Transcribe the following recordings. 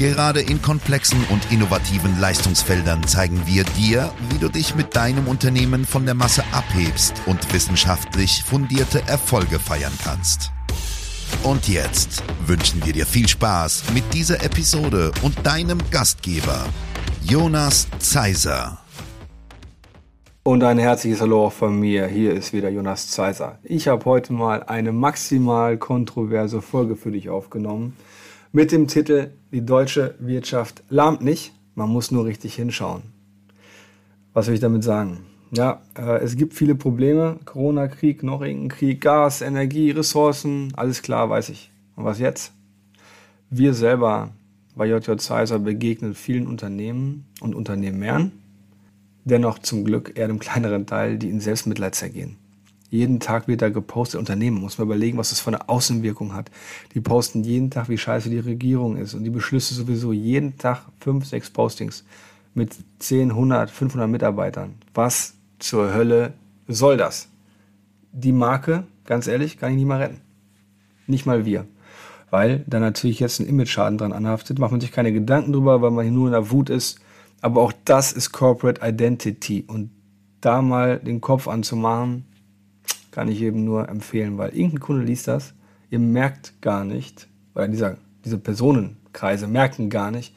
Gerade in komplexen und innovativen Leistungsfeldern zeigen wir dir, wie du dich mit deinem Unternehmen von der Masse abhebst und wissenschaftlich fundierte Erfolge feiern kannst. Und jetzt wünschen wir dir viel Spaß mit dieser Episode und deinem Gastgeber, Jonas Zeiser. Und ein herzliches Hallo auch von mir. Hier ist wieder Jonas Zeiser. Ich habe heute mal eine maximal kontroverse Folge für dich aufgenommen mit dem Titel Die deutsche Wirtschaft lahmt nicht, man muss nur richtig hinschauen. Was will ich damit sagen? Ja, äh, es gibt viele Probleme. Corona-Krieg, noch irgendein Krieg, Gas, Energie, Ressourcen, alles klar, weiß ich. Und was jetzt? Wir selber bei JJ Zeiser begegnen vielen Unternehmen und Unternehmern, dennoch zum Glück eher dem kleineren Teil, die in Selbstmitleid zergehen. Jeden Tag wird da gepostet. Unternehmen muss man überlegen, was das für eine Außenwirkung hat. Die posten jeden Tag, wie scheiße die Regierung ist und die Beschlüsse sowieso. Jeden Tag fünf, sechs Postings mit 10, 100, 500 Mitarbeitern. Was zur Hölle soll das? Die Marke, ganz ehrlich, kann ich nicht mal retten. Nicht mal wir. Weil da natürlich jetzt ein Image-Schaden dran anhaftet, macht man sich keine Gedanken drüber, weil man hier nur in der Wut ist. Aber auch das ist Corporate Identity. Und da mal den Kopf anzumachen, kann ich eben nur empfehlen, weil irgendein Kunde liest das, ihr merkt gar nicht, oder dieser, diese Personenkreise merken gar nicht,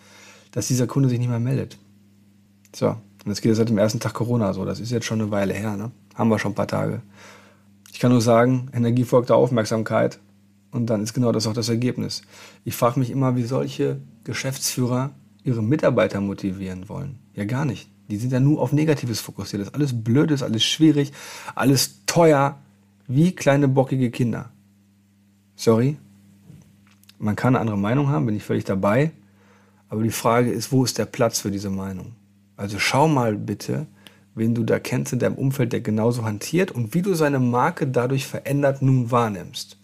dass dieser Kunde sich nicht mehr meldet. So, und das geht seit dem ersten Tag Corona so. Das ist jetzt schon eine Weile her, ne? Haben wir schon ein paar Tage. Ich kann nur sagen, Energie folgt der Aufmerksamkeit und dann ist genau das auch das Ergebnis. Ich frage mich immer, wie solche Geschäftsführer ihre Mitarbeiter motivieren wollen. Ja, gar nicht. Die sind ja nur auf Negatives fokussiert. Das ist alles blöd, ist alles schwierig, alles teuer, wie kleine bockige Kinder. Sorry, man kann eine andere Meinung haben, bin ich völlig dabei. Aber die Frage ist, wo ist der Platz für diese Meinung? Also schau mal bitte, wen du da kennst in deinem Umfeld, der genauso hantiert und wie du seine Marke dadurch verändert nun wahrnimmst.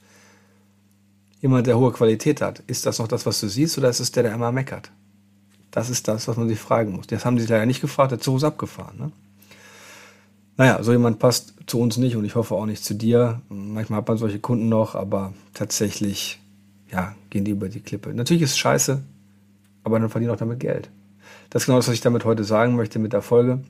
Jemand, der hohe Qualität hat, ist das noch das, was du siehst, oder ist es der, der immer meckert? Das ist das, was man sich fragen muss. Das haben sie sich leider nicht gefragt, der Zug ist abgefahren. Ne? Naja, so jemand passt zu uns nicht und ich hoffe auch nicht zu dir. Manchmal hat man solche Kunden noch, aber tatsächlich, ja, gehen die über die Klippe. Natürlich ist es scheiße, aber dann verdienen auch damit Geld. Das ist genau das, was ich damit heute sagen möchte mit der Folge.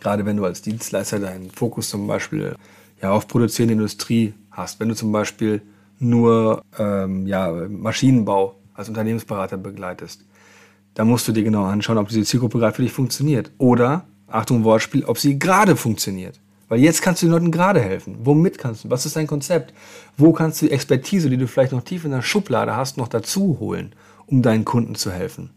Gerade wenn du als Dienstleister deinen Fokus zum Beispiel ja, auf produzierende Industrie hast. Wenn du zum Beispiel nur ähm, ja, Maschinenbau als Unternehmensberater begleitest da musst du dir genau anschauen, ob diese Zielgruppe gerade für dich funktioniert. Oder, Achtung, Wortspiel, ob sie gerade funktioniert. Weil jetzt kannst du den Leuten gerade helfen. Womit kannst du? Was ist dein Konzept? Wo kannst du die Expertise, die du vielleicht noch tief in der Schublade hast, noch dazu holen, um deinen Kunden zu helfen?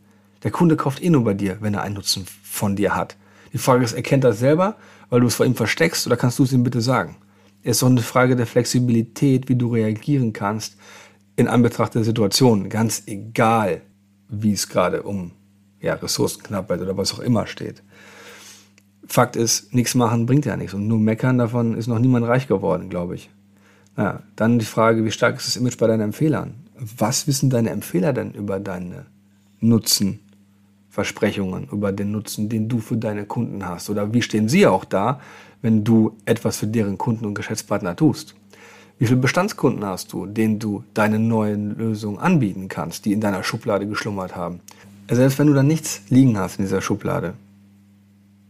Der Kunde kauft eh nur bei dir, wenn er einen Nutzen von dir hat. Die Frage ist, erkennt er das selber, weil du es vor ihm versteckst, oder kannst du es ihm bitte sagen? Es ist doch eine Frage der Flexibilität, wie du reagieren kannst in Anbetracht der Situation. Ganz egal, wie es gerade um ja, Ressourcenknappheit oder was auch immer steht. Fakt ist, nichts machen bringt ja nichts. Und nur meckern davon ist noch niemand reich geworden, glaube ich. Ja, dann die Frage, wie stark ist das Image bei deinen Empfehlern? Was wissen deine Empfehler denn über deine Nutzenversprechungen, über den Nutzen, den du für deine Kunden hast? Oder wie stehen sie auch da, wenn du etwas für deren Kunden und Geschäftspartner tust? Wie viele Bestandskunden hast du, denen du deine neuen Lösungen anbieten kannst, die in deiner Schublade geschlummert haben? Selbst wenn du dann nichts liegen hast in dieser Schublade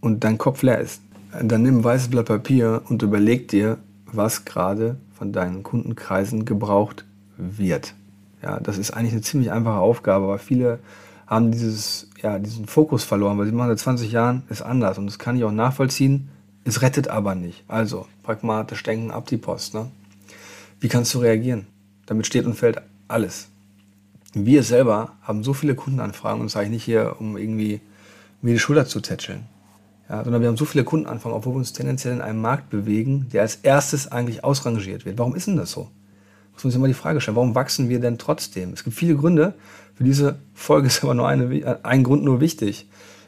und dein Kopf leer ist, dann nimm ein weißes Blatt Papier und überleg dir, was gerade von deinen Kundenkreisen gebraucht wird. Ja, das ist eigentlich eine ziemlich einfache Aufgabe, aber viele haben dieses, ja, diesen Fokus verloren, weil sie machen seit 20 Jahren ist anders und das kann ich auch nachvollziehen. Es rettet aber nicht. Also pragmatisch denken, ab die Post. Ne? Wie kannst du reagieren? Damit steht und fällt alles. Wir selber haben so viele Kundenanfragen, und das sage ich nicht hier, um irgendwie mir die Schulter zu tätscheln. Ja, sondern wir haben so viele Kundenanfragen, obwohl wir uns tendenziell in einem Markt bewegen, der als erstes eigentlich ausrangiert wird. Warum ist denn das so? Muss man sich immer die Frage stellen, warum wachsen wir denn trotzdem? Es gibt viele Gründe. Für diese Folge ist aber nur eine, ein Grund nur wichtig.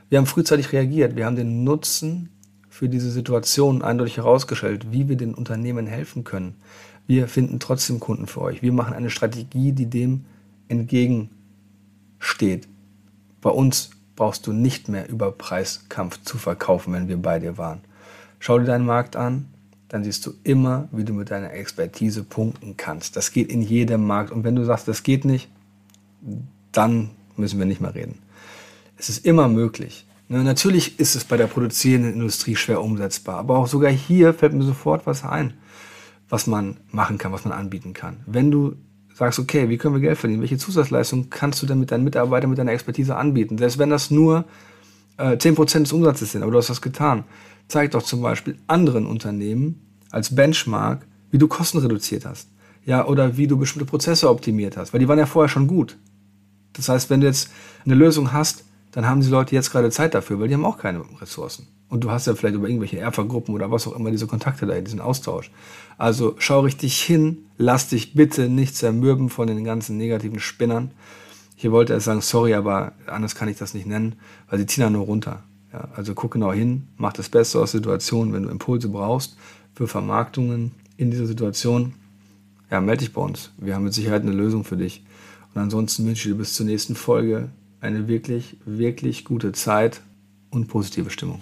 Wir haben frühzeitig reagiert. Wir haben den Nutzen für diese Situation eindeutig herausgestellt, wie wir den Unternehmen helfen können. Wir finden trotzdem Kunden für euch. Wir machen eine Strategie, die dem entgegensteht. Bei uns brauchst du nicht mehr über Preiskampf zu verkaufen, wenn wir bei dir waren. Schau dir deinen Markt an, dann siehst du immer, wie du mit deiner Expertise punkten kannst. Das geht in jedem Markt. Und wenn du sagst, das geht nicht, dann müssen wir nicht mehr reden. Es ist immer möglich. Natürlich ist es bei der produzierenden Industrie schwer umsetzbar, aber auch sogar hier fällt mir sofort was ein, was man machen kann, was man anbieten kann. Wenn du sagst, okay, wie können wir Geld verdienen? Welche Zusatzleistung kannst du denn mit deinen Mitarbeitern, mit deiner Expertise anbieten? Selbst wenn das nur äh, 10% des Umsatzes sind, aber du hast das getan. Zeig doch zum Beispiel anderen Unternehmen als Benchmark, wie du Kosten reduziert hast. Ja, oder wie du bestimmte Prozesse optimiert hast, weil die waren ja vorher schon gut. Das heißt, wenn du jetzt eine Lösung hast, dann haben die Leute jetzt gerade Zeit dafür, weil die haben auch keine Ressourcen. Und du hast ja vielleicht über irgendwelche Erfa-Gruppen oder was auch immer diese Kontakte da, diesen Austausch. Also schau richtig hin, lass dich bitte nicht zermürben von den ganzen negativen Spinnern. Hier wollte er sagen, sorry, aber anders kann ich das nicht nennen, weil sie ziehen da nur runter. Ja, also guck genau hin, mach das Beste aus Situationen, wenn du Impulse brauchst für Vermarktungen in dieser Situation. Ja, melde dich bei uns. Wir haben mit Sicherheit eine Lösung für dich. Und ansonsten wünsche ich dir bis zur nächsten Folge eine wirklich, wirklich gute Zeit und positive Stimmung.